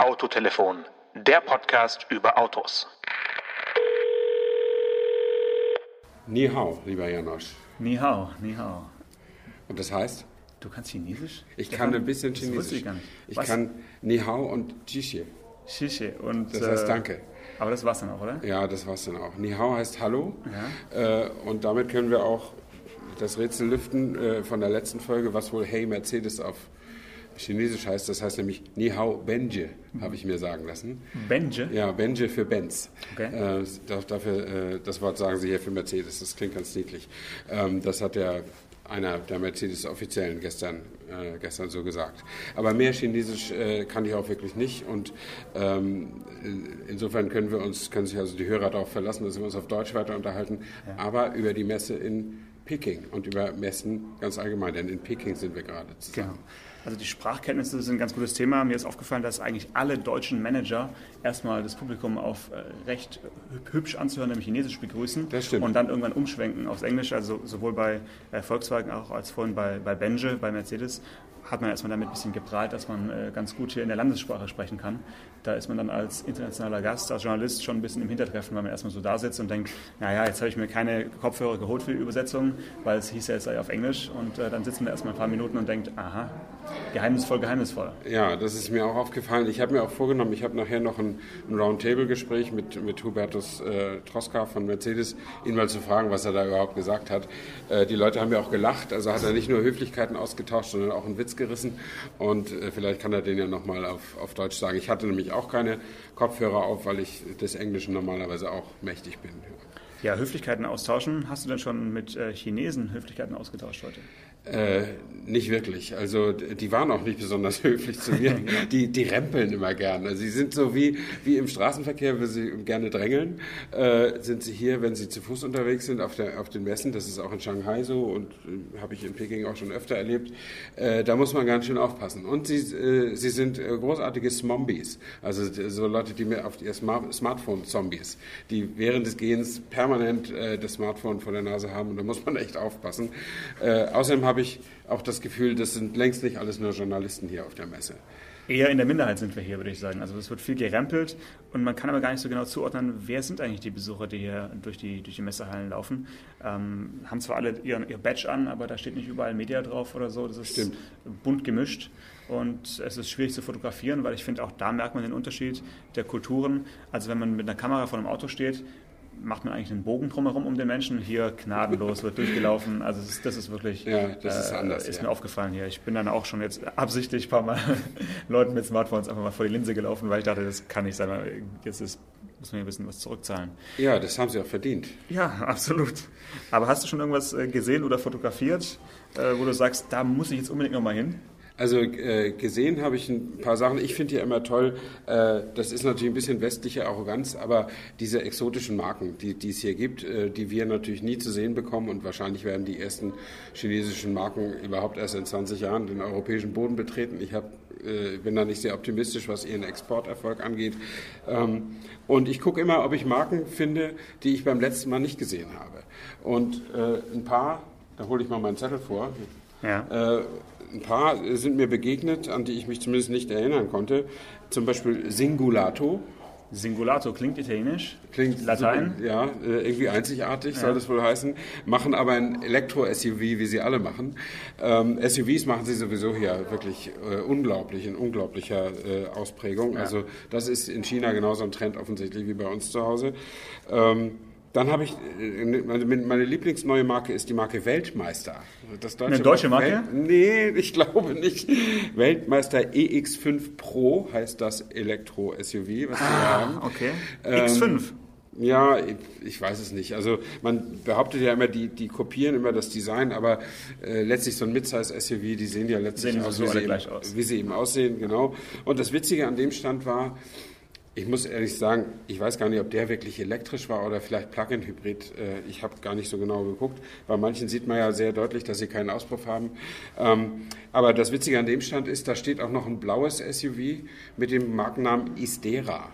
Autotelefon, der Podcast über Autos. Ni hao, lieber Janosch. Ni hao, ni hao. Und das heißt? Du kannst Chinesisch? Ich kann ein bisschen Das wusste Chinesisch. ich gar nicht. Ich Was? kann Ni hao und Jixie. Xixi und... Das heißt äh, Danke. Aber das war's dann auch, oder? Ja, das war's dann auch. Ni hao heißt Hallo. Äh, und damit können wir auch das Rätsel lüften äh, von der letzten Folge, was wohl Hey Mercedes auf Chinesisch heißt. Das heißt nämlich Ni hao Benje, habe ich mir sagen lassen. Benje? Ja, Benje für Benz. Okay. Äh, da- dafür, äh, das Wort sagen sie hier für Mercedes. Das klingt ganz niedlich. Ähm, das hat der einer der Mercedes-Offiziellen gestern, äh, gestern so gesagt. Aber mehr Chinesisch äh, kann ich auch wirklich nicht. Und ähm, in- insofern können wir uns, können sich also die Hörer darauf verlassen, dass wir uns auf Deutsch weiter unterhalten, aber über die Messe in Peking und über Messen ganz allgemein. Denn in Peking sind wir gerade zusammen. Genau. Also die Sprachkenntnisse sind ein ganz gutes Thema. Mir ist aufgefallen, dass eigentlich alle deutschen Manager erstmal das Publikum auf äh, recht hüb- hübsch anzuhören, nämlich Chinesisch begrüßen Das stimmt. und dann irgendwann umschwenken aufs Englische. Also sowohl bei äh, Volkswagen auch als vorhin bei, bei Benje, bei Mercedes hat man erstmal damit ein bisschen geprahlt, dass man äh, ganz gut hier in der Landessprache sprechen kann. Da ist man dann als internationaler Gast, als Journalist schon ein bisschen im Hintertreffen, weil man erstmal so da sitzt und denkt, naja, jetzt habe ich mir keine Kopfhörer geholt für die Übersetzung, weil es hieß ja, es sei auf Englisch. Und dann sitzt man erstmal ein paar Minuten und denkt, aha, geheimnisvoll, geheimnisvoll. Ja, das ist mir auch aufgefallen. Ich habe mir auch vorgenommen, ich habe nachher noch ein, ein Roundtable-Gespräch mit, mit Hubertus äh, Troska von Mercedes, ihn mal zu fragen, was er da überhaupt gesagt hat. Äh, die Leute haben ja auch gelacht, also hat er nicht nur Höflichkeiten ausgetauscht, sondern auch einen Witz gerissen. Und äh, vielleicht kann er den ja nochmal auf, auf Deutsch sagen. Ich hatte nämlich auch keine Kopfhörer auf, weil ich des Englischen normalerweise auch mächtig bin. Ja, Höflichkeiten austauschen. Hast du denn schon mit äh, Chinesen Höflichkeiten ausgetauscht heute? Äh, nicht wirklich. Also die waren auch nicht besonders höflich zu mir. Die, die rempeln immer gerne. Also sie sind so wie, wie im Straßenverkehr, wenn sie gerne drängeln, äh, sind sie hier, wenn sie zu Fuß unterwegs sind auf, der, auf den Messen. Das ist auch in Shanghai so und äh, habe ich in Peking auch schon öfter erlebt. Äh, da muss man ganz schön aufpassen. Und sie, äh, sie sind äh, großartige Smombies. Also so Leute, die mir auf ihr Smart Smartphone-Zombies, die während des Gehens permanent äh, das Smartphone vor der Nase haben und da muss man echt aufpassen. Außerdem habe ich auch das Gefühl, das sind längst nicht alles nur Journalisten hier auf der Messe. Eher in der Minderheit sind wir hier, würde ich sagen. Also es wird viel gerempelt und man kann aber gar nicht so genau zuordnen, wer sind eigentlich die Besucher, die hier durch die, durch die Messehallen laufen. Ähm, haben zwar alle ihren, ihr Badge an, aber da steht nicht überall Media drauf oder so. Das ist Stimmt. bunt gemischt und es ist schwierig zu fotografieren, weil ich finde, auch da merkt man den Unterschied der Kulturen. Also wenn man mit einer Kamera vor einem Auto steht, macht man eigentlich einen Bogen drumherum um den Menschen. Hier gnadenlos wird durchgelaufen. Also das ist, das ist wirklich Ja, das ist anders, Ist ja. mir aufgefallen hier. Ich bin dann auch schon jetzt absichtlich ein paar Mal Leuten mit Smartphones einfach mal vor die Linse gelaufen, weil ich dachte, das kann nicht sein. Jetzt ist, muss man ja ein bisschen was zurückzahlen. Ja, das haben sie auch verdient. Ja, absolut. Aber hast du schon irgendwas äh, gesehen oder fotografiert, äh, wo du sagst, da muss ich jetzt unbedingt nochmal hin? Also äh, gesehen habe ich ein paar Sachen. Ich finde ja immer toll, äh, das ist natürlich ein bisschen westliche Arroganz, aber diese exotischen Marken, die, die es hier gibt, äh, die wir natürlich nie zu sehen bekommen und wahrscheinlich werden die ersten chinesischen Marken überhaupt erst in 20 Jahren den europäischen Boden betreten. Ich hab, äh, bin da nicht sehr optimistisch, was ihren Exporterfolg angeht. Ähm, und ich gucke immer, ob ich Marken finde, die ich beim letzten Mal nicht gesehen habe. Und äh, ein paar, da hole ich mal meinen Zettel vor. Ja. Ein paar sind mir begegnet, an die ich mich zumindest nicht erinnern konnte. Zum Beispiel Singulato. Singulato klingt italienisch. Klingt Latein. So, ja, äh, irgendwie einzigartig soll das wohl heißen. Machen aber ein Elektro-SUV, wie sie alle machen. Ähm, SUVs machen sie sowieso hier wirklich äh, unglaublich, in unglaublicher äh, Ausprägung. Also das ist in China genauso ein Trend offensichtlich wie bei uns zu Hause. Ähm, dann habe ich, äh, meine, meine Lieblingsneue Marke ist die Marke Weltmeister. Das deutsche Eine deutsche Marke? Wel- Nee, ich glaube nicht. Weltmeister EX5 Pro heißt das Elektro-SUV, was wir haben. Okay. Ähm, X5. Ja, ich- weiß es nicht. Also man behauptet ja immer, die, die kopieren immer das Design, aber äh, letztlich so ein Midsize-SUV, die sehen ja letztlich Sehen aus, sowieso wie, sie gleich eben, aus. wie sie eben aussehen, genau. Und das Witzige an dem Stand war, ich muss ehrlich sagen, ich weiß gar nicht, ob der wirklich elektrisch war oder vielleicht Plug-in-Hybrid. Äh, Ich habe gar nicht so genau geguckt. Bei manchen sieht man ja sehr deutlich, dass sie keinen Auspuff haben. Ähm, Aber das Witzige an dem Stand ist, da steht auch noch ein blaues SUV mit dem Markennamen Istera.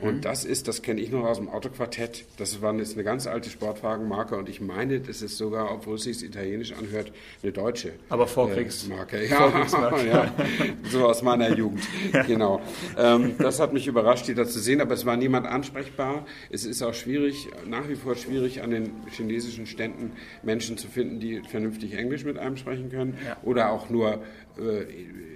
Und das ist, das kenne ich noch aus dem Autoquartett, das war jetzt eine ganz alte Sportwagenmarke und ich meine, das ist sogar, obwohl es sich italienisch anhört, eine deutsche Aber Vorkriegsmarke. Äh, ja, Vorkriegsmarke. ja, so aus meiner Jugend, genau. Ähm, das hat mich überrascht, die da zu sehen, aber es war niemand ansprechbar. Es ist auch schwierig, nach wie vor schwierig, an den chinesischen Ständen Menschen zu finden, die vernünftig Englisch mit einem sprechen können ja. oder auch nur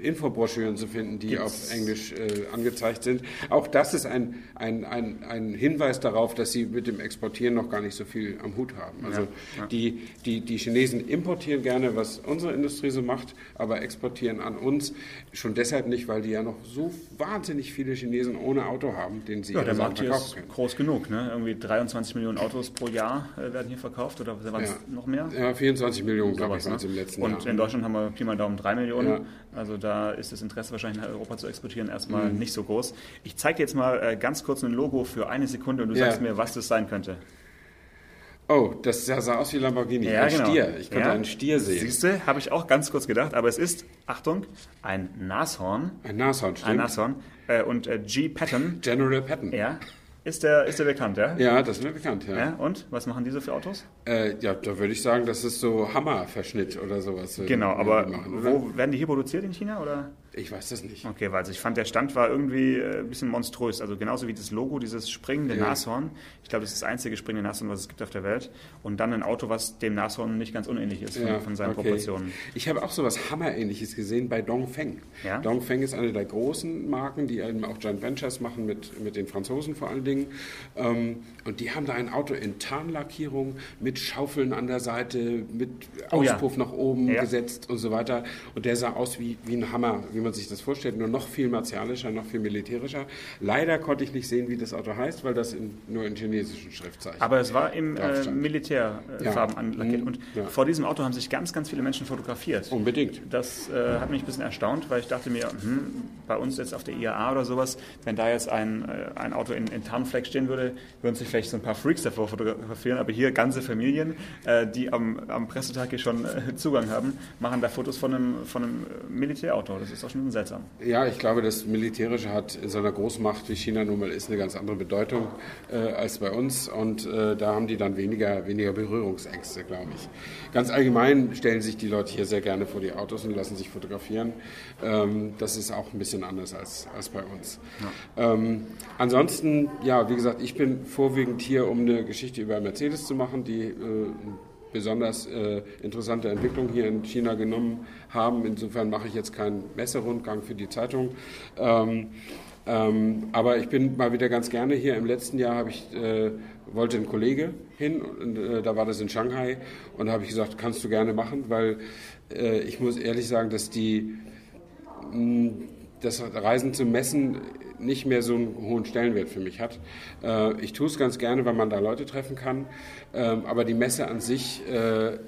Infobroschüren zu finden, die Gibt's? auf Englisch äh, angezeigt sind. Auch das ist ein, ein, ein, ein Hinweis darauf, dass sie mit dem Exportieren noch gar nicht so viel am Hut haben. Also ja, ja. Die, die, die Chinesen importieren gerne, was unsere Industrie so macht, aber exportieren an uns schon deshalb nicht, weil die ja noch so wahnsinnig viele Chinesen ohne Auto haben, den sie ja, der Markt hier ist können. groß genug. Ne? Irgendwie 23 Millionen Autos pro Jahr äh, werden hier verkauft oder waren es ja. noch mehr? Ja, 24 Millionen, glaube ich, ne? im letzten Und Jahr. Und in Deutschland haben wir Pi mal Daumen 3 Millionen. Ja. Also da ist das Interesse wahrscheinlich nach Europa zu exportieren erstmal mhm. nicht so groß. Ich zeige dir jetzt mal äh, ganz kurz ein Logo für eine Sekunde und du ja. sagst mir, was das sein könnte. Oh, das sah aus wie Lamborghini. Ja, ein genau. Stier. Ich konnte ja. einen Stier sehen. Siehst du, habe ich auch ganz kurz gedacht. Aber es ist, Achtung, ein Nashorn. Ein Nashorn, stimmt. Ein Nashorn. Äh, und äh, G. Patton. General Patton. Ja, ist der, ist der bekannt, ja? Ja, das ist mir bekannt, ja. ja. Und was machen diese für Autos? Äh, ja, da würde ich sagen, das ist so Hammerverschnitt oder sowas. Äh, genau, aber machen, wo werden die hier produziert in China? Oder? Ich weiß das nicht. Okay, weil also ich fand, der Stand war irgendwie äh, ein bisschen monströs. Also genauso wie das Logo, dieses springende ja. Nashorn. Ich glaube, das ist das einzige springende Nashorn, was es gibt auf der Welt. Und dann ein Auto, was dem Nashorn nicht ganz unähnlich ist von, ja, von seinen okay. Proportionen. Ich habe auch so was Hammerähnliches gesehen bei Dongfeng. Ja? Dongfeng ist eine der großen Marken, die eben auch Joint Ventures machen mit, mit den Franzosen vor allen Dingen. Ähm, und die haben da ein Auto in Tarnlackierung mit Schaufeln an der Seite, mit Auspuff oh, nach oben gesetzt und so weiter. Und der sah aus wie, wie ein Hammer, wie man sich das vorstellt, nur noch viel martialischer, noch viel militärischer. Leider konnte ich nicht sehen, wie das Auto heißt, weil das in, nur in chinesischen Schriftzeichen Aber es war im äh, Militärfarben ja. anlackiert. Mhm. Und ja. vor diesem Auto haben sich ganz, ganz viele Menschen fotografiert. Unbedingt. Das äh, hat mich ein bisschen erstaunt, weil ich dachte mir, hm, bei uns jetzt auf der IAA oder sowas, wenn da jetzt ein, äh, ein Auto in, in Tarnfleck stehen würde, würden sich vielleicht so ein paar Freaks davor fotografieren. Aber hier ganze Familien, äh, die am, am Pressetag hier schon äh, Zugang haben, machen da Fotos von einem, von einem Militärauto. Das ist auch schon seltsam. Ja, ich glaube, das Militärische hat in so einer Großmacht wie China nun mal ist eine ganz andere Bedeutung äh, als bei uns und äh, da haben die dann weniger, weniger Berührungsängste, glaube ich. Ganz allgemein stellen sich die Leute hier sehr gerne vor die Autos und lassen sich fotografieren. Ähm, das ist auch ein bisschen anders als, als bei uns. Ja. Ähm, ansonsten, ja, wie gesagt, ich bin vorwiegend hier, um eine Geschichte über Mercedes zu machen, die äh, besonders äh, interessante Entwicklung hier in China genommen haben. Insofern mache ich jetzt keinen Messerundgang für die Zeitung. Ähm, ähm, aber ich bin mal wieder ganz gerne hier. Im letzten Jahr habe ich, äh, wollte ein Kollege hin, und, äh, da war das in Shanghai, und da habe ich gesagt, kannst du gerne machen, weil äh, ich muss ehrlich sagen, dass die mh, das Reisen zu Messen nicht mehr so einen hohen Stellenwert für mich hat. Äh, ich tue es ganz gerne, weil man da Leute treffen kann, ähm, aber die Messe an sich äh,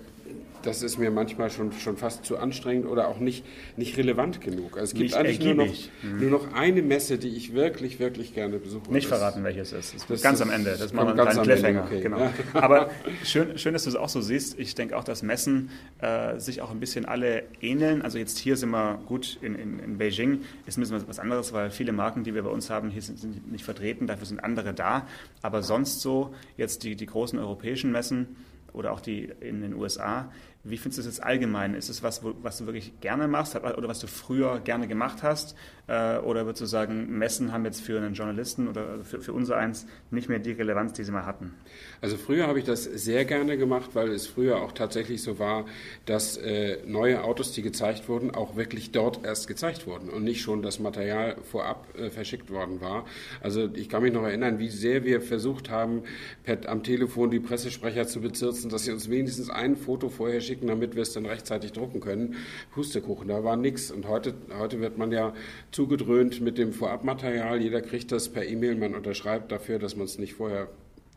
das ist mir manchmal schon, schon fast zu anstrengend oder auch nicht, nicht relevant genug. Also es gibt nicht eigentlich nur noch, mhm. nur noch eine Messe, die ich wirklich, wirklich gerne besuche. Nicht verraten, welches es ist. Das ganz ist, am Ende. Das machen wir einen Cliffhanger. Okay. Genau. Ja. Aber schön, schön, dass du es auch so siehst. Ich denke auch, dass Messen äh, sich auch ein bisschen alle ähneln. Also jetzt hier sind wir gut in, in, in Beijing, ist ein bisschen was anderes, weil viele Marken, die wir bei uns haben, hier sind, sind nicht vertreten, dafür sind andere da. Aber sonst so, jetzt die, die großen europäischen Messen, oder auch die in den USA. Wie findest du das jetzt allgemein? Ist es was, was du wirklich gerne machst oder was du früher gerne gemacht hast? Äh, oder würdest du sagen, Messen haben jetzt für einen Journalisten oder für, für unser eins nicht mehr die Relevanz, die sie mal hatten? Also früher habe ich das sehr gerne gemacht, weil es früher auch tatsächlich so war, dass äh, neue Autos, die gezeigt wurden, auch wirklich dort erst gezeigt wurden und nicht schon das Material vorab äh, verschickt worden war. Also ich kann mich noch erinnern, wie sehr wir versucht haben, per, am Telefon die Pressesprecher zu bezirzen, dass sie uns wenigstens ein Foto vorher schicken, damit wir es dann rechtzeitig drucken können. Pustekuchen, da war nichts. Und heute, heute wird man ja zugedröhnt mit dem Vorabmaterial. Jeder kriegt das per E-Mail, man unterschreibt dafür, dass man es nicht vorher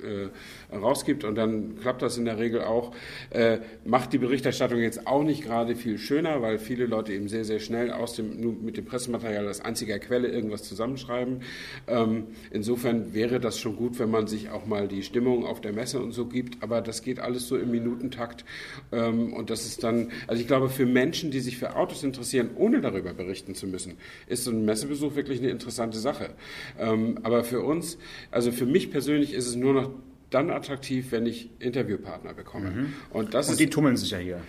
äh, rausgibt und dann klappt das in der Regel auch. Äh, macht die Berichterstattung jetzt auch nicht gerade viel schöner, weil viele Leute eben sehr, sehr schnell aus dem, mit dem Pressematerial als einziger Quelle irgendwas zusammenschreiben. Ähm, insofern wäre das schon gut, wenn man sich auch mal die Stimmung auf der Messe und so gibt, aber das geht alles so im Minutentakt ähm, und das ist dann, also ich glaube, für Menschen, die sich für Autos interessieren, ohne darüber berichten zu müssen, ist so ein Messebesuch wirklich eine interessante Sache. Ähm, aber für uns, also für mich persönlich ist es nur noch dann attraktiv, wenn ich Interviewpartner bekomme. Mhm. Und, das und die ist, tummeln sich ja hier.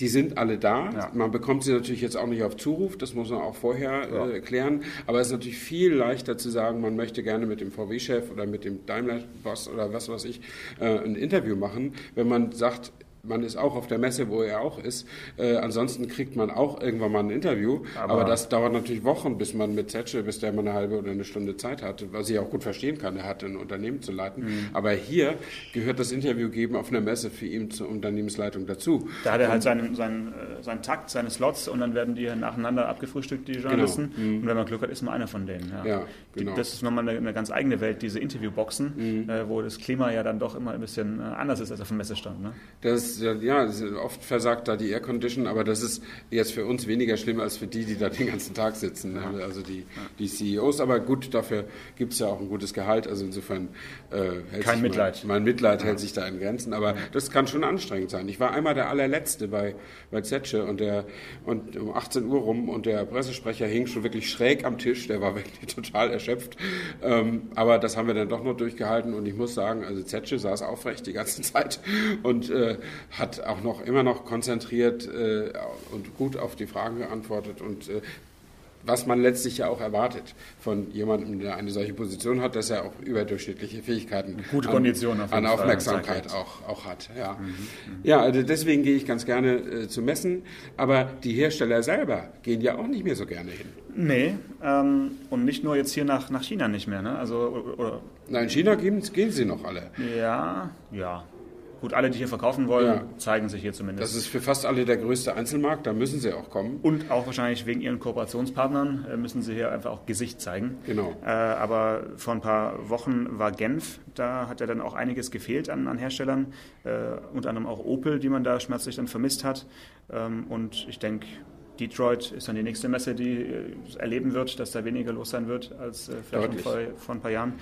Die sind alle da. Ja. Man bekommt sie natürlich jetzt auch nicht auf Zuruf, das muss man auch vorher ja. äh, klären. Aber es ist natürlich viel leichter zu sagen, man möchte gerne mit dem VW-Chef oder mit dem Daimler-Boss oder was weiß ich äh, ein Interview machen, wenn man sagt, man ist auch auf der Messe, wo er auch ist. Äh, ansonsten kriegt man auch irgendwann mal ein Interview. Aber, aber, das dauert natürlich Wochen, bis man mit Zetsche, bis der mal eine halbe oder eine Stunde Zeit hat, was ich auch gut verstehen kann. Er hat ein Unternehmen zu leiten. Mhm. Aber hier gehört das Interview geben auf einer Messe für ihn zur Unternehmensleitung dazu. Da hat er halt seinen, seinen, äh, seinen Takt, seine Slots und dann werden die nacheinander abgefrühstückt, die genau. Journalisten. Genau. Mhm. Und wenn man Glück hat, ist man einer von denen. Ja, ja genau. das ist nochmal eine, eine, ganz eigene Welt, diese Interviewboxen, mhm. äh, wo das Klima ja dann doch immer ein bisschen äh, anders ist als auf dem Messestand. Ne? Das ja, oft versagt da die Aircondition, aber das ist jetzt für uns weniger schlimm als für die, die da den ganzen Tag sitzen, ne? also die, die CEOs. Aber gut, dafür gibt es ja auch ein gutes Gehalt, also insofern äh, hält Kein Mitleid. Mein, mein Mitleid ja. hält sich da in Grenzen, aber das kann schon anstrengend sein. Ich war einmal der allerletzte bei, bei Zetsche und, der, und um 18 Uhr rum und der Pressesprecher hing schon wirklich schräg am Tisch, der war wirklich total erschöpft. Ähm, aber das haben wir dann doch noch durchgehalten und ich muss sagen, also Zetsche saß aufrecht die ganze Zeit und äh, hat auch noch immer noch konzentriert äh, und gut auf die Fragen geantwortet und äh, was man letztlich ja auch erwartet von jemandem, der eine solche Position hat, dass er auch überdurchschnittliche Fähigkeiten Gute Kondition an, an Aufmerksamkeit auch, auch hat. Ja, mhm, mhm, ja also deswegen gehe ich ganz gerne äh, zu Messen, aber die Hersteller selber gehen ja auch nicht mehr so gerne hin. Nee, ähm, und nicht nur jetzt hier nach, nach China nicht mehr. Ne? Also, oder, Nein, in China gehen, gehen sie noch alle. Ja, ja. Gut, alle, die hier verkaufen wollen, ja. zeigen sich hier zumindest. Das ist für fast alle der größte Einzelmarkt, da müssen sie auch kommen. Und auch wahrscheinlich wegen ihren Kooperationspartnern äh, müssen sie hier einfach auch Gesicht zeigen. Genau. Äh, aber vor ein paar Wochen war Genf, da hat ja dann auch einiges gefehlt an, an Herstellern, äh, unter anderem auch Opel, die man da schmerzlich dann vermisst hat. Ähm, und ich denke, Detroit ist dann die nächste Messe, die äh, erleben wird, dass da weniger los sein wird als äh, vielleicht vor, vor, ein paar Jahren.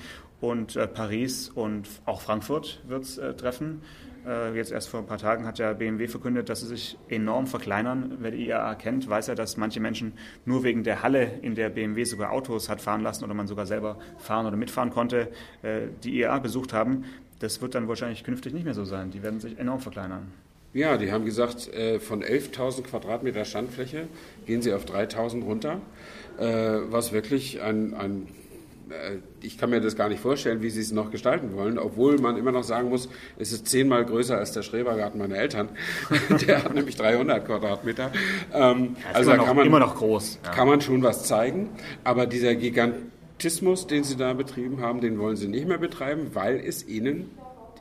Und äh, Paris und auch Frankfurt wird es äh, treffen. Äh, jetzt erst vor ein paar Tagen hat ja BMW verkündet, dass sie sich enorm verkleinern. Wer die IAA kennt, weiß ja, dass manche Menschen nur wegen der Halle, in der BMW sogar Autos hat fahren lassen oder man sogar selber fahren oder mitfahren konnte, äh, die IAA besucht haben. Das wird dann wahrscheinlich künftig nicht mehr so sein. Die werden sich enorm verkleinern. Ja, die haben gesagt, äh, von 11.000 Quadratmeter Standfläche gehen sie auf 3.000 runter, was wirklich ein, ein äh, ich kann mir das gar nicht vorstellen, wie sie es noch gestalten wollen, obwohl man immer noch sagen muss, es ist zehnmal größer als der Schrebergarten meiner Eltern. der hat nämlich 300 Quadratmeter. Ähm, also da kann man, immer noch groß. Ja. Kann man schon was zeigen, aber dieser Gigantismus, den sie da betrieben haben, den wollen sie nicht mehr betreiben, weil es ihnen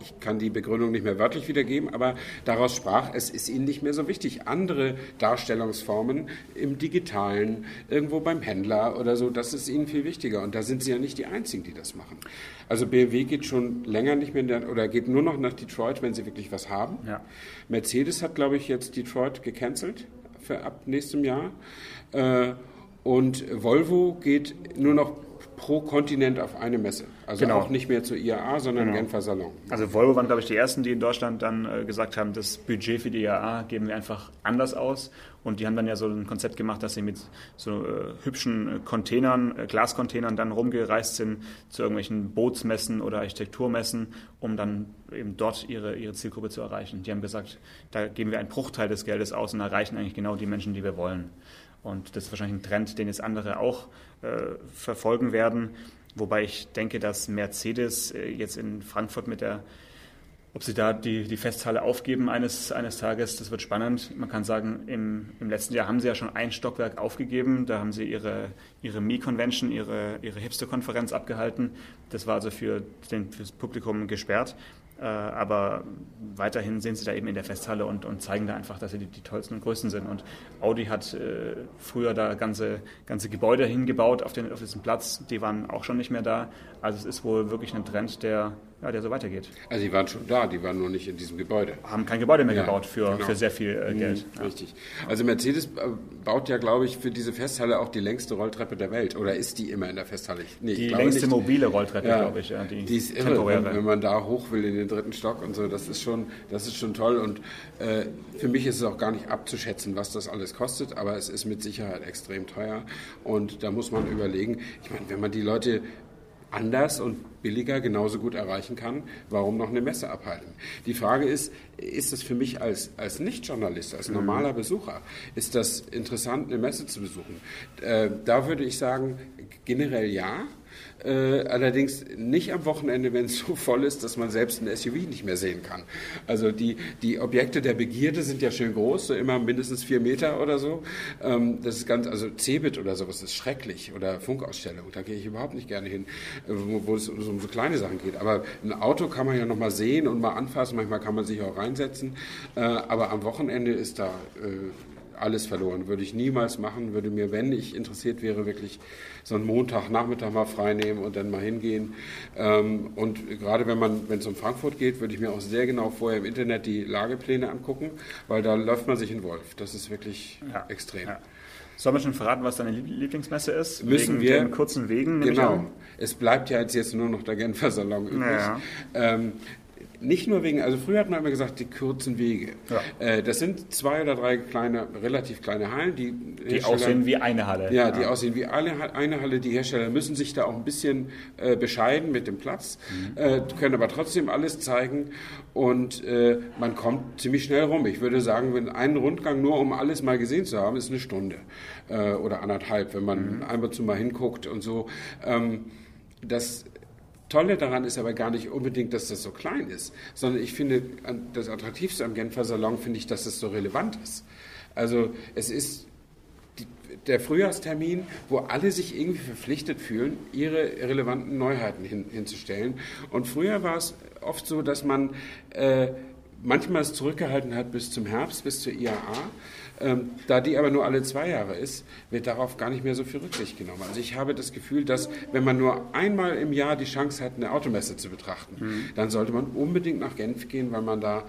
ich kann die Begründung nicht mehr wörtlich wiedergeben, aber daraus sprach, es ist ihnen nicht mehr so wichtig. Andere Darstellungsformen im Digitalen, irgendwo beim Händler oder so, das ist ihnen viel wichtiger. Und da sind sie ja nicht die Einzigen, die das machen. Also BMW geht schon länger nicht mehr der, oder geht nur noch nach Detroit, wenn sie wirklich was haben. Ja. Mercedes hat, glaube ich, jetzt Detroit gecancelt für ab nächstem Jahr. Äh, und Volvo geht nur noch pro Kontinent auf eine Messe. Also genau. auch nicht mehr zur IAA, sondern genau. Genfer Salon. Also Volvo waren, glaube ich, die ersten, die in Deutschland dann äh, gesagt haben, das Budget für die IAA geben wir einfach anders aus. Und die haben dann ja so ein Konzept gemacht, dass sie mit so äh, hübschen äh, Containern, äh, Glascontainern dann rumgereist sind zu irgendwelchen Bootsmessen oder Architekturmessen, um dann eben dort ihre, ihre Zielgruppe zu erreichen. Die haben gesagt, da geben wir einen Bruchteil des Geldes aus und erreichen eigentlich genau die Menschen, die wir wollen. Und das ist wahrscheinlich ein Trend, den jetzt andere auch äh, verfolgen werden. Wobei ich denke, dass Mercedes äh, jetzt in Frankfurt mit der, ob sie da die, die Festhalle aufgeben eines, eines Tages, das wird spannend. Man kann sagen, im, im letzten Jahr haben sie ja schon ein Stockwerk aufgegeben. Da haben sie ihre, ihre Mi-Convention, ihre, ihre Hipster-Konferenz abgehalten. Das war also für, den, für das Publikum gesperrt. Äh, aber weiterhin sind sie da eben in der Festhalle und, und zeigen da einfach, dass sie die, die, tollsten und größten sind. Und Audi hat äh, früher da ganze, ganze Gebäude hingebaut auf, den, auf diesem Platz, die waren auch schon nicht mehr da. Also es ist wohl wirklich ein Trend, der ja, der so weitergeht. Also die waren schon da, die waren nur nicht in diesem Gebäude. Haben kein Gebäude mehr Ja, gebaut für, genau. für sehr viel äh, Geld. Mhm, Richtig. Also Mercedes äh, baut ja, glaube ich, für diese Festhalle auch die längste Rolltreppe der Welt. Oder ist die immer in der Festhalle? Nee, Die längste nicht. mobile Rolltreppe, Ja, glaube ich. Ja, die, die ist irre, temporäre. wenn, wenn man da hoch will in den dritten Stock und so. Das ist schon, das ist schon toll. Und äh, für mich ist es auch gar nicht abzuschätzen, was das alles kostet. Aber es ist mit Sicherheit extrem teuer. Und da muss man überlegen. Ich meine, wenn man die Leute anders und billiger genauso gut erreichen kann, warum noch eine Messe abhalten? Die Frage ist, ist es für mich als, als Nicht-Journalist, als normaler Besucher, ist das interessant, eine Messe zu besuchen? Äh, da würde ich sagen, generell ja. Äh, allerdings nicht am Wochenende, wenn es so voll ist, dass man selbst ein SUV nicht mehr sehen kann. Also die, die Objekte der Begierde sind ja schön groß, so immer mindestens vier Meter oder so. Ähm, das ist ganz, also Cebit oder sowas ist schrecklich oder Funkausstellung, da gehe ich überhaupt nicht gerne hin, äh, wo, es um so, um so kleine Sachen geht. Aber ein Auto kann man ja noch mal sehen und mal anfassen, manchmal kann man sich auch reinsetzen. Äh, aber am Wochenende ist da äh, alles verloren. Würde ich niemals machen, würde mir, wenn ich interessiert wäre, wirklich so einen Montagnachmittag mal frei nehmen und dann mal hingehen. Ähm, und gerade wenn man, wenn es um Frankfurt geht, würde ich mir auch sehr genau vorher im Internet die Lagepläne angucken, weil da läuft man sich in Wolf. Das ist wirklich Ja. extrem. Ja. Sollen wir schon verraten, was deine Lieb- Lieblingsmesse ist? Müssen Wegen wir. den kurzen Wegen, Genau. Es bleibt ja jetzt, jetzt nur noch der Genfer Salon übrig. Ja. Ähm, nicht nur wegen, also früher hat man immer gesagt, die kurzen Wege. Ja. Äh, das sind zwei oder drei kleine, relativ kleine Hallen, die, Die aussehen wie eine Halle. Ja, die aussehen wie alle, eine Halle. Die Hersteller müssen sich da auch ein bisschen äh, bescheiden mit dem Platz, äh, können aber trotzdem alles zeigen und äh, man kommt ziemlich schnell rum. Ich würde sagen, wenn ein Rundgang nur um alles mal gesehen zu haben, ist eine Stunde äh, oder anderthalb, wenn man einmal zu mal hinguckt und so. Ähm, das Tolle daran ist aber gar nicht unbedingt, dass das so klein ist, sondern ich finde, das Attraktivste am Genfer Salon finde ich, dass es so relevant ist. Also es ist die, der Frühjahrstermin, wo alle sich irgendwie verpflichtet fühlen, ihre relevanten Neuheiten hin, hinzustellen. Und früher war es oft so, dass man äh, manchmal es zurückgehalten hat bis zum Herbst, bis zur IAA. Ähm, da die aber nur alle zwei Jahre ist, wird darauf gar nicht mehr so viel Rücksicht genommen. Also ich habe das Gefühl, dass wenn man nur einmal im Jahr die Chance hat, eine Automesse zu betrachten, dann sollte man unbedingt nach Genf gehen, weil man da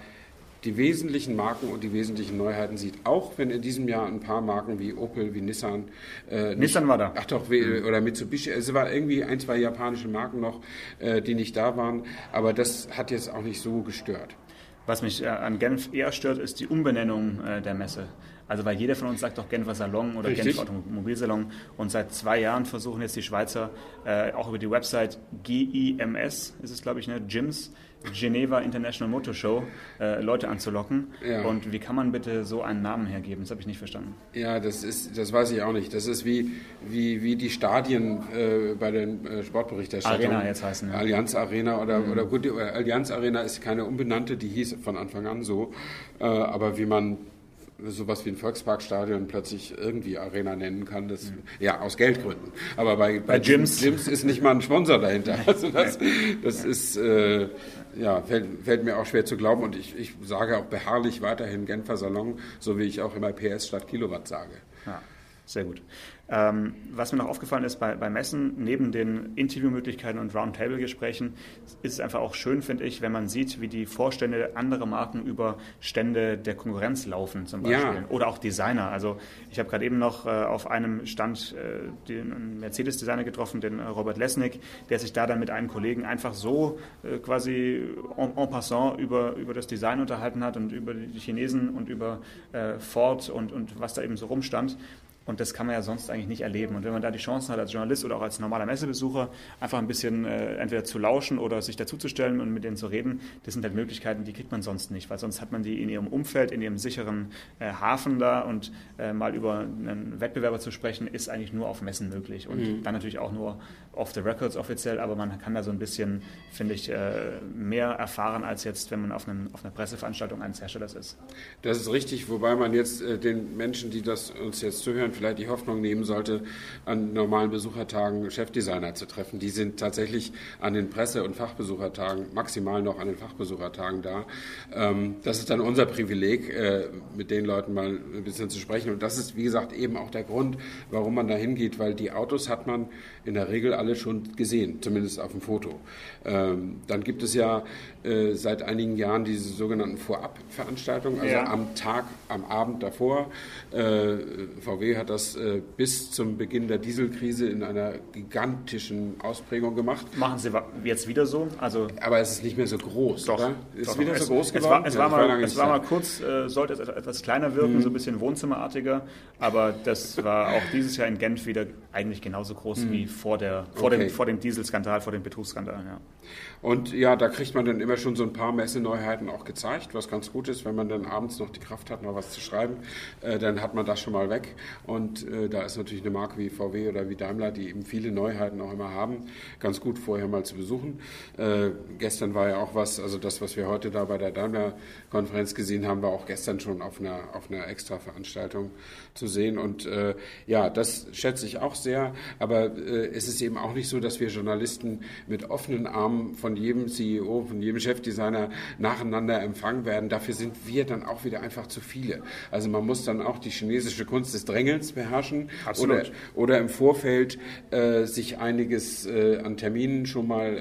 die wesentlichen Marken und die wesentlichen Neuheiten sieht. Auch wenn in diesem Jahr ein paar Marken wie Opel, wie Nissan. Äh, nicht- Nissan war da. Ach doch, wie, oder Mitsubishi. Es war irgendwie ein, zwei japanische Marken noch, äh, die nicht da waren. Aber das hat jetzt auch nicht so gestört. Was mich äh, an Genf eher stört, ist die Umbenennung äh, der Messe. Also weil jeder von uns sagt doch Genfer Salon oder Richtig. Genfer Automobilsalon und seit zwei Jahren versuchen jetzt die Schweizer äh, auch über die Website GIMS, ist es glaube ich, ne, GIMS, Geneva International Motor Show, äh, Leute anzulocken. Ja. Und wie kann man bitte so einen Namen hergeben? Das habe ich nicht verstanden. Ja, das ist, das weiß ich auch nicht. Das ist wie, wie, wie die Stadien äh, bei den äh, Sportberichterstattungen. Arena jetzt heißen, ja. Allianz Arena oder, oder gut, die Allianz Arena ist keine unbenannte, die hieß von Anfang an so. Äh, aber wie man sowas wie ein Volksparkstadion plötzlich irgendwie Arena nennen kann, das, ja, aus Geldgründen. Aber bei, bei, Gyms. Gyms ist nicht mal ein Sponsor dahinter. Also das, das ist, äh, ja, fällt, fällt mir auch schwer zu glauben und ich, ich sage auch beharrlich weiterhin Genfer Salon, so wie ich auch immer PS statt Kilowatt sage. Ja, sehr gut. Ähm, was mir noch aufgefallen ist bei, bei Messen, neben den Interviewmöglichkeiten und Roundtable-Gesprächen, ist es einfach auch schön, finde ich, wenn man sieht, wie die Vorstände anderer Marken über Stände der Konkurrenz laufen, zum Beispiel. Ja. Oder auch Designer. Also ich habe gerade eben noch äh, auf einem Stand äh, den Mercedes-Designer getroffen, den äh, Robert Lesnick, der sich da dann mit einem Kollegen einfach so äh, quasi en, en passant über, über das Design unterhalten hat und über die Chinesen und über äh, Ford und, und was da eben so rumstand. Und das kann man ja sonst eigentlich nicht erleben. Und wenn man da die Chance hat, als Journalist oder auch als normaler Messebesucher, einfach ein bisschen äh, entweder zu lauschen oder sich dazuzustellen und mit denen zu reden, das sind halt Möglichkeiten, die kriegt man sonst nicht. Weil sonst hat man die in ihrem Umfeld, in ihrem sicheren äh, Hafen da und äh, mal über einen Wettbewerber zu sprechen, ist eigentlich nur auf Messen möglich. Und dann natürlich auch nur off the records offiziell, aber man kann da so ein bisschen, finde ich, äh, mehr erfahren, als jetzt, wenn man auf, einem, auf einer Presseveranstaltung eines Herstellers ist. Das ist richtig, wobei man jetzt äh, den Menschen, die das uns jetzt zuhören, vielleicht die Hoffnung nehmen sollte, an normalen Besuchertagen Chefdesigner zu treffen. Die sind tatsächlich an den Presse- und Fachbesuchertagen, maximal noch an den Fachbesuchertagen da. Ähm, das ist dann unser Privileg, äh, mit den Leuten mal ein bisschen zu sprechen. Und das ist, wie gesagt, eben auch der Grund, warum man da hingeht, weil die Autos hat man in der Regel alle schon gesehen, zumindest auf dem Foto. Ähm, dann gibt es ja äh, seit einigen Jahren diese sogenannten Vorabveranstaltungen, also ja. am Tag, am Abend davor. Äh, VW hat das äh, bis zum Beginn der Dieselkrise in einer gigantischen Ausprägung gemacht. Machen Sie jetzt wieder so? Also Aber es ist nicht mehr so groß, doch, oder? Ist doch, wieder so groß geworden? Es war, es war, mal, es war mal kurz, äh, sollte es etwas kleiner wirken, mhm. so ein bisschen wohnzimmerartiger, aber das war auch dieses Jahr in Genf wieder eigentlich genauso groß mhm. wie vor, der, vor, okay. dem, vor dem Dieselskandal, vor dem Betrugsskandal. Ja. Und ja, da kriegt man dann immer schon so ein paar Messeneuheiten auch gezeigt, was ganz gut ist, wenn man dann abends noch die Kraft hat, noch was zu schreiben, äh, dann hat man das schon mal weg. Und äh, da ist natürlich eine Marke wie VW oder wie Daimler, die eben viele Neuheiten auch immer haben, ganz gut vorher mal zu besuchen. Äh, gestern war ja auch was, also das, was wir heute da bei der Daimler-Konferenz gesehen haben, war auch gestern schon auf einer, auf einer Extra-Veranstaltung zu sehen. Und äh, ja, das schätze ich auch sehr. Aber äh, es ist eben auch nicht so, dass wir Journalisten mit offenen Armen von jedem CEO, von jedem Chefdesigner nacheinander empfangen werden. Dafür sind wir dann auch wieder einfach zu viele. Also man muss dann auch die chinesische Kunst des Drängelns beherrschen Absolut. oder, oder im Vorfeld äh, sich einiges äh, an Terminen schon mal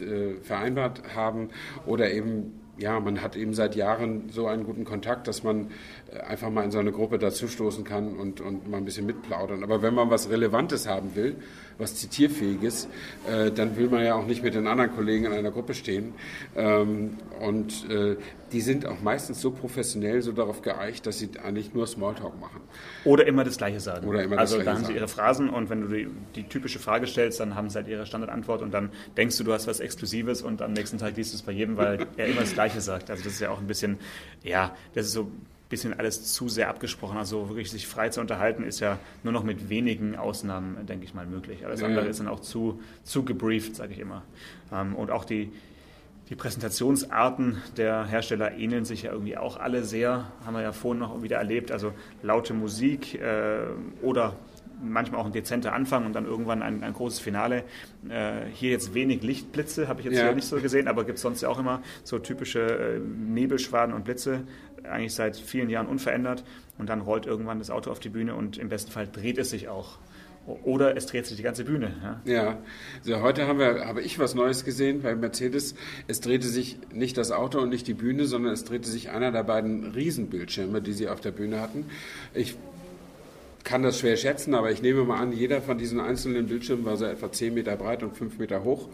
äh, äh vereinbart haben oder eben ja, man hat eben seit Jahren so einen guten Kontakt, dass man äh, einfach mal in so eine Gruppe dazustoßen kann und, und mal ein bisschen mitplaudern. Aber wenn man was Relevantes haben will, was Zitierfähiges, äh, dann will man ja auch nicht mit den anderen Kollegen in einer Gruppe stehen. Ähm, und äh, die sind auch meistens so professionell, so darauf geeicht, dass sie eigentlich nur Smalltalk machen. Oder immer das Gleiche sagen. Oder immer also das da haben sie ihre Phrasen und wenn du die, die, typische Frage stellst, dann haben sie halt ihre Standardantwort und dann denkst du, du hast was Exklusives und am nächsten Tag liest du es bei jedem, weil er immer das Gleiche sagt. Also das ist ja auch ein bisschen, ja, das ist so bisschen alles zu sehr abgesprochen. Also wirklich sich frei zu unterhalten, ist ja nur noch mit wenigen Ausnahmen, denke ich mal, möglich. Alles andere ist dann auch zu, zu gebrieft, sage ich immer. Ähm, und auch die, die Präsentationsarten der Hersteller ähneln sich ja irgendwie auch alle sehr, haben wir ja vorhin noch wieder erlebt. Also laute Musik äh, oder manchmal auch ein dezenter Anfang und dann irgendwann ein, ein großes Finale. Äh, hier jetzt wenig Lichtblitze, habe ich jetzt ja. hier nicht so gesehen, aber gibt es sonst ja auch immer so typische äh, Nebelschwaden und Blitze eigentlich seit vielen Jahren unverändert und dann rollt irgendwann das Auto auf die Bühne und im besten Fall dreht es sich auch. Oder es dreht sich die ganze Bühne. Ja, ja. Also heute haben wir, habe ich was Neues gesehen bei Mercedes. Es drehte sich nicht das Auto und nicht die Bühne, sondern es drehte sich einer der beiden Riesenbildschirme, die sie auf der Bühne hatten. Ich kann das schwer schätzen, aber ich nehme mal an, jeder von diesen einzelnen Bildschirmen war so etwa 10 Meter breit und 5 Meter hoch.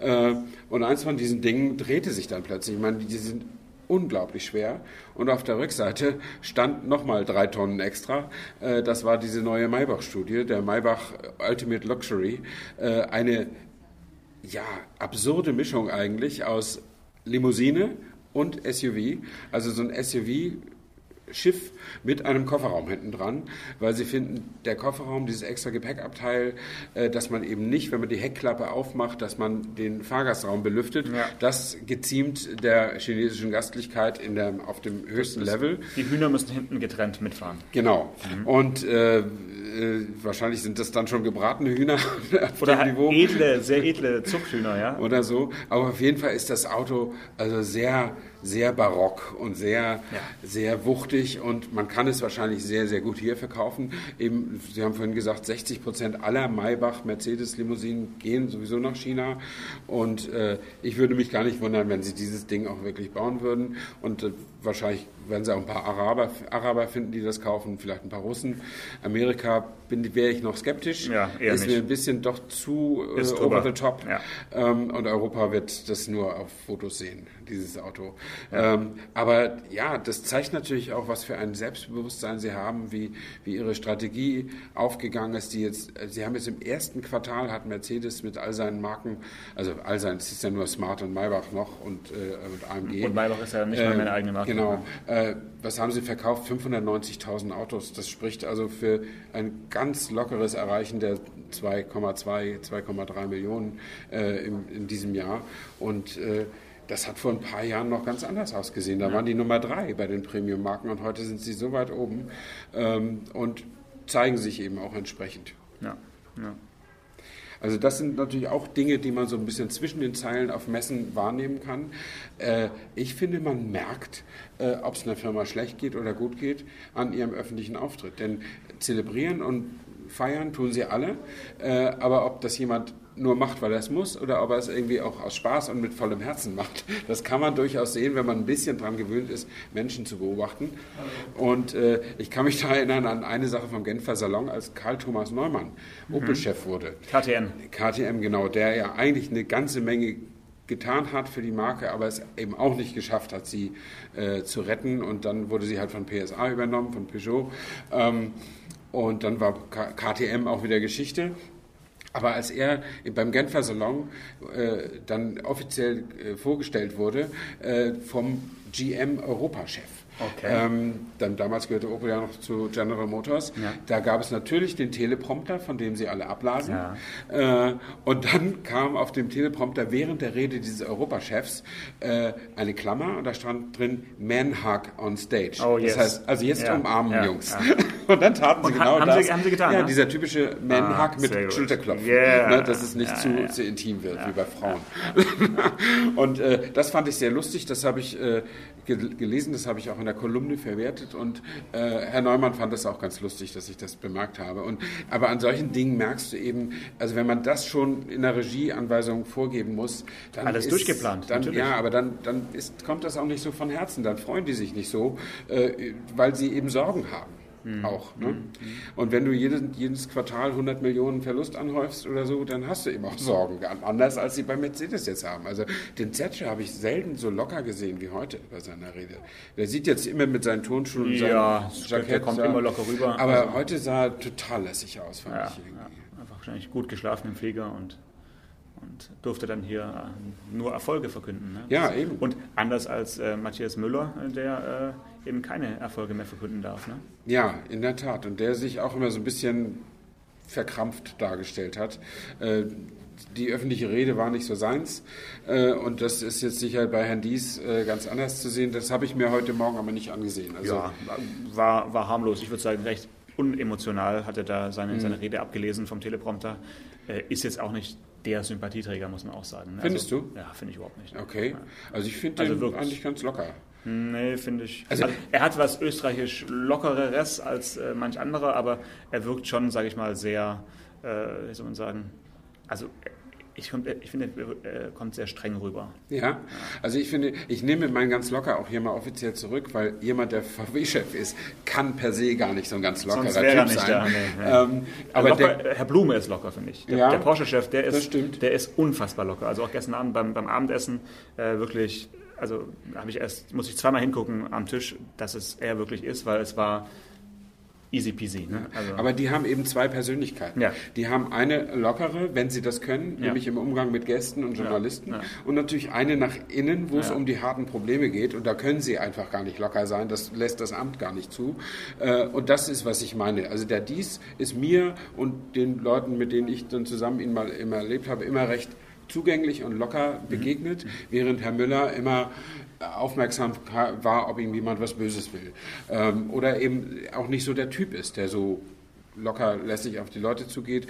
Äh, und eins von diesen Dingen drehte sich dann plötzlich. Ich meine, die sind unglaublich schwer. Und auf der Rückseite stand nochmal drei Tonnen extra. Äh, das war diese neue Maybach-Studie, der Maybach Ultimate Luxury. Äh, eine ja, absurde Mischung eigentlich aus Limousine und SUV. Also so ein SUV Schiff mit einem Kofferraum hinten dran, weil sie finden, der Kofferraum, dieses extra Gepäckabteil, äh, dass man eben nicht, wenn man die Heckklappe aufmacht, dass man den Fahrgastraum belüftet, ja. das geziemt der chinesischen Gastlichkeit in der, auf dem höchsten Level. Die Hühner müssen hinten getrennt mitfahren. Genau. Mhm. Und äh, äh, wahrscheinlich sind das dann schon gebratene Hühner. Oder edle, sehr edle Zuchthühner, ja. Oder so. Aber auf jeden Fall ist das Auto also sehr sehr barock und sehr, ja. sehr wuchtig und man kann es wahrscheinlich sehr, sehr gut hier verkaufen. Eben, Sie haben vorhin gesagt, 60 Prozent aller Maybach Mercedes-Limousinen gehen sowieso nach China und äh, ich würde mich gar nicht wundern, wenn Sie dieses Ding auch wirklich bauen würden und äh, wahrscheinlich werden Sie auch ein paar Araber, Araber finden, die das kaufen, vielleicht ein paar Russen. Amerika wäre ich noch skeptisch. Ja, eher ist nicht. mir ein bisschen doch zu äh, over the top. Ja. Ähm, und Europa wird das nur auf Fotos sehen, dieses Auto. Ja. Ähm, aber ja, das zeigt natürlich auch, was für ein Selbstbewusstsein Sie haben, wie, wie Ihre Strategie aufgegangen ist. Die jetzt, Sie haben jetzt im ersten Quartal hat Mercedes mit all seinen Marken, also all seinen, es ist ja nur Smart und Maybach noch und, äh, und AMG. Und Maybach ist ja nicht mal meine eigene Marke. Genau. Äh, was haben Sie verkauft? 590.000 Autos. Das spricht also für ein ganz lockeres Erreichen der 2,2, 2,3 Millionen äh, in, in, diesem Jahr. Und äh, das hat vor ein paar Jahren noch ganz anders ausgesehen. Da ja. waren die Nummer drei bei den Premium-Marken und heute sind sie so weit oben. Ähm, und zeigen sich eben auch entsprechend. Ja, ja. Also das sind natürlich auch Dinge, die man so ein bisschen zwischen den Zeilen auf Messen wahrnehmen kann. Äh, ich finde, man merkt, äh, ob es einer Firma schlecht geht oder gut geht, an ihrem öffentlichen Auftritt. Denn zelebrieren und feiern tun sie alle, äh, aber ob das jemand nur macht, weil er es muss, oder ob er es irgendwie auch aus Spaß und mit vollem Herzen macht. Das kann man durchaus sehen, wenn man ein bisschen daran gewöhnt ist, Menschen zu beobachten. Und äh, ich kann mich da erinnern an eine Sache vom Genfer Salon, als Karl Thomas Neumann mhm. Opel-Chef wurde. KTM. KTM, genau, der ja eigentlich eine ganze Menge getan hat für die Marke, aber es eben auch nicht geschafft hat, sie äh, zu retten. Und dann wurde sie halt von PSA übernommen, von Peugeot. Ähm, und dann war KTM auch wieder Geschichte. Aber als er beim Genfer Salon äh, dann offiziell äh, vorgestellt wurde äh, vom GM Europachef, Okay. Ähm, dann damals gehörte Opel ja noch zu General Motors. Ja. Da gab es natürlich den Teleprompter, von dem sie alle ablasen. Ja. Äh, und dann kam auf dem Teleprompter während der Rede dieses Europachefs äh, eine Klammer und da stand drin Man-Hug on Stage. Oh, yes. Das heißt, also jetzt ja. umarmen Jungs. Und dann taten und sie genau haben das. Sie, haben sie getan, ja, ne? dieser typische Man-Hug ah, mit Schulterklopfen. Yeah. Ne, dass es nicht zu, zu, intim wird, wie bei Frauen. und äh, das fand ich sehr lustig. Das habe ich äh, gelesen, das habe ich auch in der Kolumne verwertet und äh, Herr Neumann fand das auch ganz lustig, dass ich das bemerkt habe. Und, aber an solchen Dingen merkst du eben, also wenn man das schon in der Regieanweisung vorgeben muss, dann alles ist, durchgeplant. Dann, ja, aber dann, dann ist, kommt das auch nicht so von Herzen, dann freuen die sich nicht so, äh, weil sie eben Sorgen haben. Mhm. Auch. Ne? Mhm. Und wenn du jedes, jedes Quartal 100 Millionen Verlust anhäufst oder so, dann hast du eben auch Sorgen. Anders als sie bei Mercedes jetzt haben. Also den Zetsche habe ich selten so locker gesehen wie heute bei seiner Rede. Der sieht jetzt immer mit seinen Turnschuhen und ja, seinem Jackett. Der kommt sah, immer locker rüber. Aber also, heute sah er total lässig aus, fand ja, ich irgendwie. Ja, einfach wahrscheinlich gut geschlafen im Flieger und und durfte dann hier äh, nur Erfolge verkünden. Ne? Ja, eben. Und anders als äh, Matthias Müller, der äh, eben keine Erfolge mehr verkünden darf. Ne? Ja, in der Tat. Und der sich auch immer so ein bisschen verkrampft dargestellt hat. Äh, die öffentliche Rede war nicht so seins. Äh, und das ist jetzt sicher bei Herrn Dies äh, ganz anders zu sehen. Das habe ich mir heute Morgen aber nicht angesehen. Also ja, war, war harmlos. Ich würde sagen, recht unemotional hat er da seine, mhm. seine Rede abgelesen vom Teleprompter. Ist jetzt auch nicht der Sympathieträger, muss man auch sagen. Findest also, du? Ja, finde ich überhaupt nicht. Okay. Also ich finde also den eigentlich ganz locker. Nee, finde ich. Also, also, er hat was österreichisch lockereres als äh, manch anderer, aber er wirkt schon, sage ich mal, sehr, äh, wie soll man sagen, also ich, ich finde, er kommt sehr streng rüber. Ja, also ich finde, ich nehme meinen ganz locker auch hier mal offiziell zurück, weil jemand, der VW-Chef ist, kann per se gar nicht so ein ganz lockerer Sonst Typ sein. Da, nee, nee. Ähm, aber locker, der, Herr Blume ist locker, finde ich. Der, ja, der Porsche-Chef, der ist, der ist unfassbar locker. Also auch gestern Abend beim, beim Abendessen äh, wirklich also habe ich erst, muss ich zweimal hingucken am Tisch, dass es er wirklich ist, weil es war easy peasy. Ne? Also Aber die haben eben zwei Persönlichkeiten. Ja. Die haben eine lockere, wenn sie das können, ja. nämlich im Umgang mit Gästen und Journalisten. Ja. Und natürlich eine nach innen, wo es um die harten Probleme geht. Und da können sie einfach gar nicht locker sein. Das lässt das Amt gar nicht zu. Äh, und das ist, was ich meine. Also der Dies ist mir und den Leuten, mit denen ich dann zusammen ihn mal immer erlebt habe, immer recht zugänglich und locker mhm. begegnet, mhm. während Herr Müller immer aufmerksam war, ob ihm jemand was Böses will. Ähm, oder eben auch nicht so der Typ ist, der so locker lässig auf die Leute zugeht.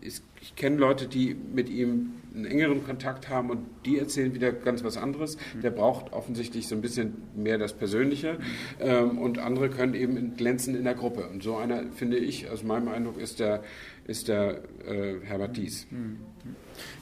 Ich, ich kenne Leute, die mit ihm einen engeren Kontakt haben und die erzählen wieder ganz was anderes. Mhm. Der braucht offensichtlich so ein bisschen mehr das Persönliche ähm, und andere können eben glänzen in der Gruppe. Und so einer, finde ich, aus meinem Eindruck, ist der, ist der äh, Herbert Dies. Mhm.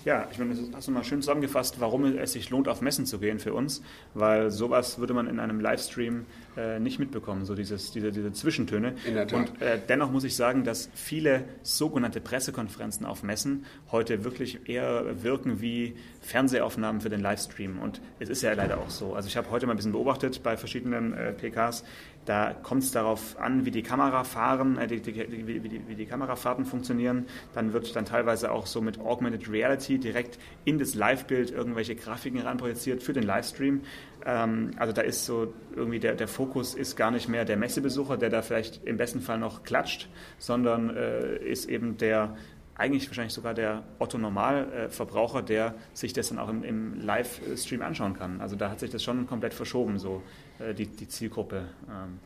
Ja, ich meine, das hast du mal schön zusammengefasst, warum es sich lohnt, auf Messen zu gehen für uns, weil sowas würde man in einem Livestream äh, nicht mitbekommen, so dieses, diese, diese Zwischentöne. In der Tat. Und äh, dennoch muss ich sagen, dass viele sogenannte Pressekonferenzen auf Messen heute wirklich eher wirken wie Fernsehaufnahmen für den Livestream. Und es ist ja leider auch so. Also ich habe heute mal ein bisschen beobachtet bei verschiedenen äh, PKs, da kommt es darauf an, wie die Kamerafahren, äh, die, die, wie, die, wie die Kamerafahrten funktionieren. Dann wird dann teilweise auch so mit Augmented Reality direkt in das Live-Bild irgendwelche Grafiken reinprojiziert für den Livestream. Ähm, also da ist so irgendwie der, der Fokus ist gar nicht mehr der Messebesucher, der da vielleicht im besten Fall noch klatscht, sondern äh, ist eben der eigentlich wahrscheinlich sogar der Otto-Normalverbraucher, der sich das dann auch im, im Livestream anschauen kann. Also da hat sich das schon komplett verschoben, so äh, die, die Zielgruppe. Ähm,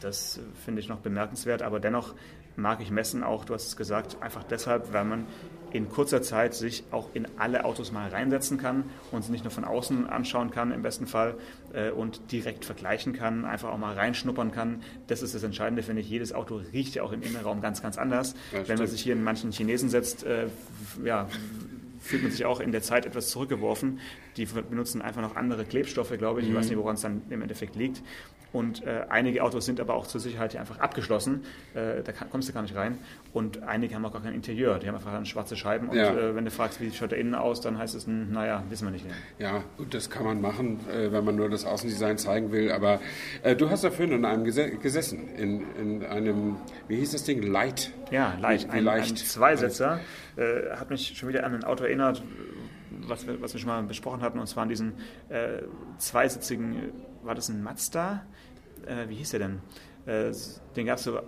Das finde ich noch bemerkenswert, aber dennoch mag ich Messen auch, du hast es gesagt, einfach deshalb, weil man in kurzer Zeit sich auch in alle Autos mal reinsetzen kann und sie nicht nur von außen anschauen kann im besten Fall äh, und direkt vergleichen kann, einfach auch mal reinschnuppern kann. Das ist das Entscheidende, finde ich. Jedes Auto riecht ja auch im Innenraum ganz, ganz anders. Ja, Wenn man sich hier in manchen Chinesen setzt, äh, ja, fühlt man sich auch in der Zeit etwas zurückgeworfen. Die benutzen einfach noch andere Klebstoffe, glaube ich. Ich weiß mhm. nicht, woran es dann im Endeffekt liegt. Und äh, einige Autos sind aber auch zur Sicherheit hier einfach abgeschlossen. Äh, da kann, kommst du gar nicht rein. Und einige haben auch gar kein Interieur. Die haben einfach dann schwarze Scheiben. Und ja. äh, wenn du fragst, wie schaut der innen aus, dann heißt es, hm, naja, wissen wir nicht. Mehr. Ja, gut, das kann man machen, äh, wenn man nur das Außendesign zeigen will. Aber äh, du hast dafür in einem ges gesessen, in, in einem, wie hieß das Ding, Light. Ja, Light, ein, Leicht. ein Zweisitzer. Äh, hat mich schon wieder an ein Auto erinnert, was wir, was wir schon mal besprochen hatten, und zwar an diesen zweisitzigen, war das ein Mazda? äh, wie hieß der denn? Äh, den gab es so,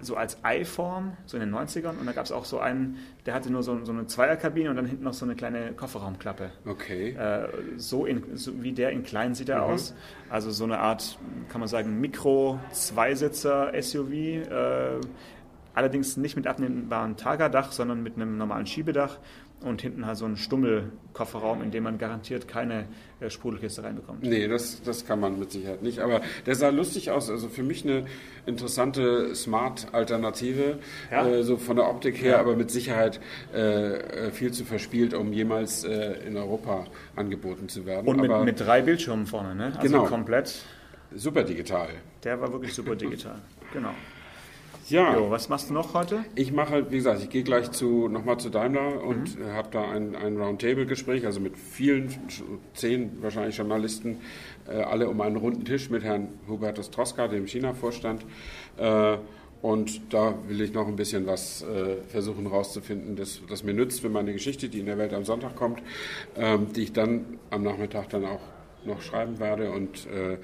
so als Eiform, so in den 90ern. Und da gab es auch so einen, der hatte nur so, so, eine Zweierkabine und dann hinten noch so eine kleine Kofferraumklappe. Okay. Äh, so, in, so, wie der in klein sieht er mhm. aus. Also so eine Art, kann man sagen, Mikro-Zweisitzer-SUV. Äh, allerdings nicht mit abnehmbaren Tagerdach, sondern mit einem normalen Schiebedach und hinten halt so ein Stummelkofferraum, in dem man garantiert keine äh, Sprudelkiste reinbekommt. Nee, das, das kann man mit Sicherheit nicht. Aber der sah lustig aus. Also für mich eine interessante Smart-Alternative, ja. äh, so von der Optik her, ja. aber mit Sicherheit äh, viel zu verspielt, um jemals äh, in Europa angeboten zu werden. Und mit, mit drei Bildschirmen vorne, ne? Also genau. komplett. Super digital. Der war wirklich super digital, genau. Ja. Jo, was machst du noch heute? Ich mache, wie gesagt, ich gehe gleich zu, nochmal zu Daimler und mhm. habe da ein, ein Roundtable-Gespräch, also mit vielen, zehn wahrscheinlich Journalisten, äh, alle um einen runden Tisch mit Herrn Hubertus Troska, dem China-Vorstand. Äh, und da will ich noch ein bisschen was äh, versuchen rauszufinden, das, das mir nützt für meine Geschichte, die in der Welt am Sonntag kommt, ähm, die ich dann am Nachmittag dann auch noch schreiben werde und äh,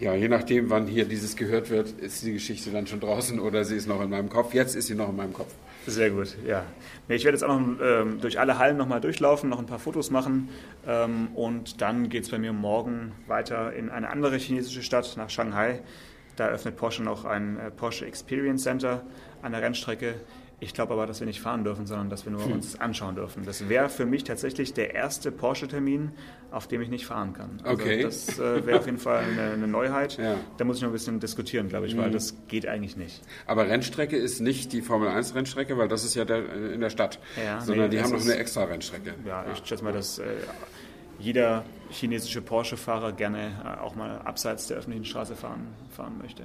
ja, je nachdem, wann hier dieses gehört wird, ist die Geschichte dann schon draußen oder sie ist noch in meinem Kopf. Jetzt ist sie noch in meinem Kopf. Sehr gut, ja. Ich werde jetzt auch noch ähm, durch alle Hallen nochmal durchlaufen, noch ein paar Fotos machen ähm, und dann geht es bei mir morgen weiter in eine andere chinesische Stadt, nach Shanghai. Da eröffnet Porsche noch ein äh, Porsche Experience Center an der Rennstrecke. Ich glaube aber, dass wir nicht fahren dürfen, sondern dass wir nur hm. uns anschauen dürfen. Das wäre für mich tatsächlich der erste Porsche-Termin, auf dem ich nicht fahren kann. Also okay. Das äh, wäre auf jeden Fall eine, eine Neuheit. Ja. Da muss ich noch ein bisschen diskutieren, glaube ich, weil hm. das geht eigentlich nicht. Aber Rennstrecke ist nicht die Formel 1 Rennstrecke, weil das ist ja der, in der Stadt, ja, sondern nee, die haben noch eine extra Rennstrecke. Ja, ja. ich schätze mal, dass äh, jeder chinesische Porsche-Fahrer gerne äh, auch mal abseits der öffentlichen Straße fahren, fahren möchte.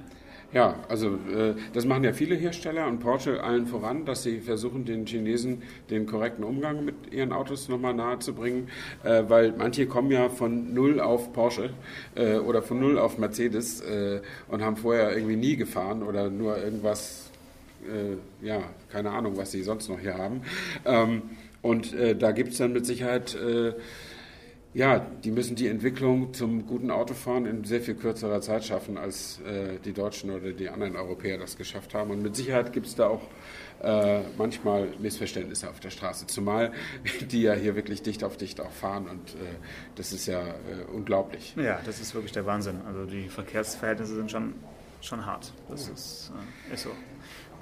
Ja, also äh, das machen ja viele Hersteller und Porsche allen voran, dass sie versuchen, den Chinesen den korrekten Umgang mit ihren Autos nochmal nahezubringen, äh, weil manche kommen ja von null auf Porsche äh, oder von null auf Mercedes äh, und haben vorher irgendwie nie gefahren oder nur irgendwas, äh, ja, keine Ahnung, was sie sonst noch hier haben. Ähm, und äh, da gibt es dann mit Sicherheit ja, die müssen die Entwicklung zum guten Autofahren in sehr viel kürzerer Zeit schaffen, als äh, die Deutschen oder die anderen Europäer das geschafft haben. Und mit Sicherheit gibt es da auch äh, manchmal Missverständnisse auf der Straße, zumal die ja hier wirklich dicht auf dicht auch fahren und äh, das ist ja äh, unglaublich. Ja, das ist wirklich der Wahnsinn. Also die Verkehrsverhältnisse sind schon, schon hart. Das ist, äh, ist so.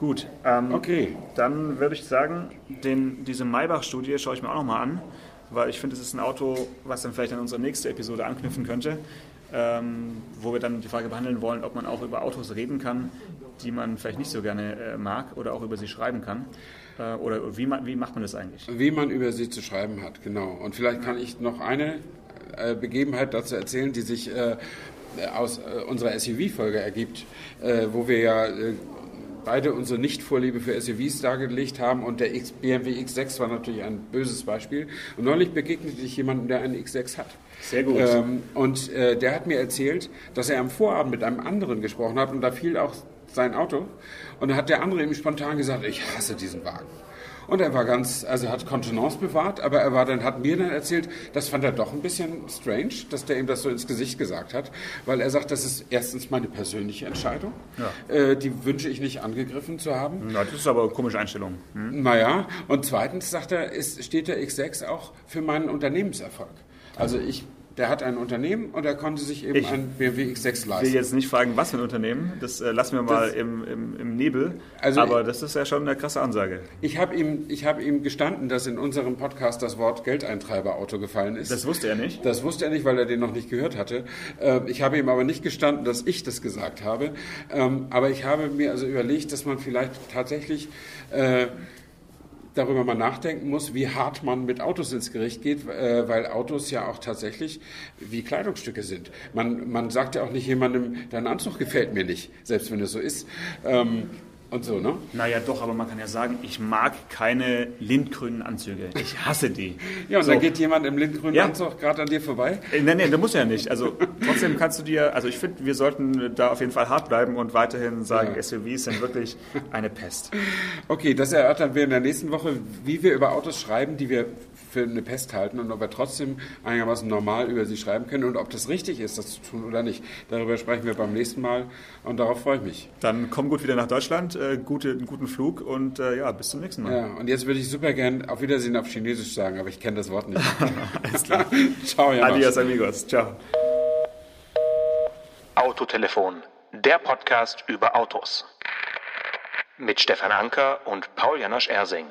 Gut, ähm, okay. dann würde ich sagen, den, diese Maybach-Studie schaue ich mir auch nochmal an weil ich finde, es ist ein Auto, was dann vielleicht an unsere nächste Episode anknüpfen könnte, ähm, wo wir dann die Frage behandeln wollen, ob man auch über Autos reden kann, die man vielleicht nicht so gerne äh, mag oder auch über sie schreiben kann. Äh, oder wie, wie, macht man das eigentlich? Wie man über sie zu schreiben hat, genau. Und vielleicht kann ich noch eine äh, Begebenheit dazu erzählen, die sich äh, aus äh, unserer SUV-Folge ergibt, äh, wo wir ja beide unsere Nichtvorliebe für SUVs dargelegt haben und der BMW X6 war natürlich ein böses Beispiel. Und neulich begegnete ich jemandem, der einen X6 hat. Sehr gut. Ähm, und äh, der hat mir erzählt, dass er am Vorabend mit einem anderen gesprochen hat und da fiel auch sein Auto. Und dann hat der andere ihm spontan gesagt, ich hasse diesen Wagen. Und er war ganz, also hat Kontenance bewahrt, aber er war dann, hat mir dann erzählt, das fand er doch ein bisschen strange, dass der ihm das so ins Gesicht gesagt hat, weil er sagt, das ist erstens meine persönliche Entscheidung. Ja. Äh, die wünsche ich nicht angegriffen zu haben. Ja, das ist aber eine komische Einstellung. Hm? Naja, und zweitens sagt er, ist, steht der X6 auch für meinen Unternehmenserfolg. Also ich der hat ein Unternehmen und er konnte sich eben Ich ein BMW X6 Ich will leisten. jetzt nicht fragen, was für ein Unternehmen, das äh, lassen wir mal Das- im, im, im Nebel. Also aber ich- das ist ja schon eine krasse Ansage. Ich habe ihm, ich hab ihm gestanden, dass in unserem Podcast das Wort Geldeintreiberauto gefallen ist. Das wusste er nicht. Das wusste er nicht, weil er den noch nicht gehört hatte. Äh, Ich habe ihm aber nicht gestanden, dass ich das gesagt habe. Ähm, Aber ich habe mir also überlegt, dass man vielleicht tatsächlich äh, darüber mal nachdenken muss, wie hart man mit Autos ins Gericht geht, äh, weil Autos ja auch tatsächlich wie Kleidungsstücke sind. Man, man sagt ja auch nicht jemandem, dein Anzug gefällt mir nicht, selbst wenn es so ist. Ähm, Und so, ne? Naja, doch, aber man kann ja sagen, ich mag keine lindgrünen Anzüge. Ich hasse die. Ja, und so. dann geht jemand im lindgrünen Ja. Anzug gerade an dir vorbei. Äh, Nein, nein, das muss ja nicht. Also trotzdem kannst du dir, also ich finde, wir sollten da auf jeden Fall hart bleiben und weiterhin sagen, Ja. SUVs sind wirklich eine Pest. Okay, das erörtern wir in der nächsten Woche, wie wir über Autos schreiben, die wir für eine Pest halten und ob wir trotzdem einigermaßen normal über sie schreiben können und ob das richtig ist, das zu tun oder nicht. Darüber sprechen wir beim nächsten Mal und darauf freue ich mich. Dann komm gut wieder nach Deutschland, äh, gute, einen guten Flug und äh, ja, bis zum nächsten Mal. Ja, und jetzt würde ich super gern auf Wiedersehen auf Chinesisch sagen, aber ich kenne das Wort nicht. Alles klar. Ciao, ja. Adios amigos, ciao. Autotelefon, der Podcast über Autos. Mit Stefan Anker und Paul Janosch Ersing.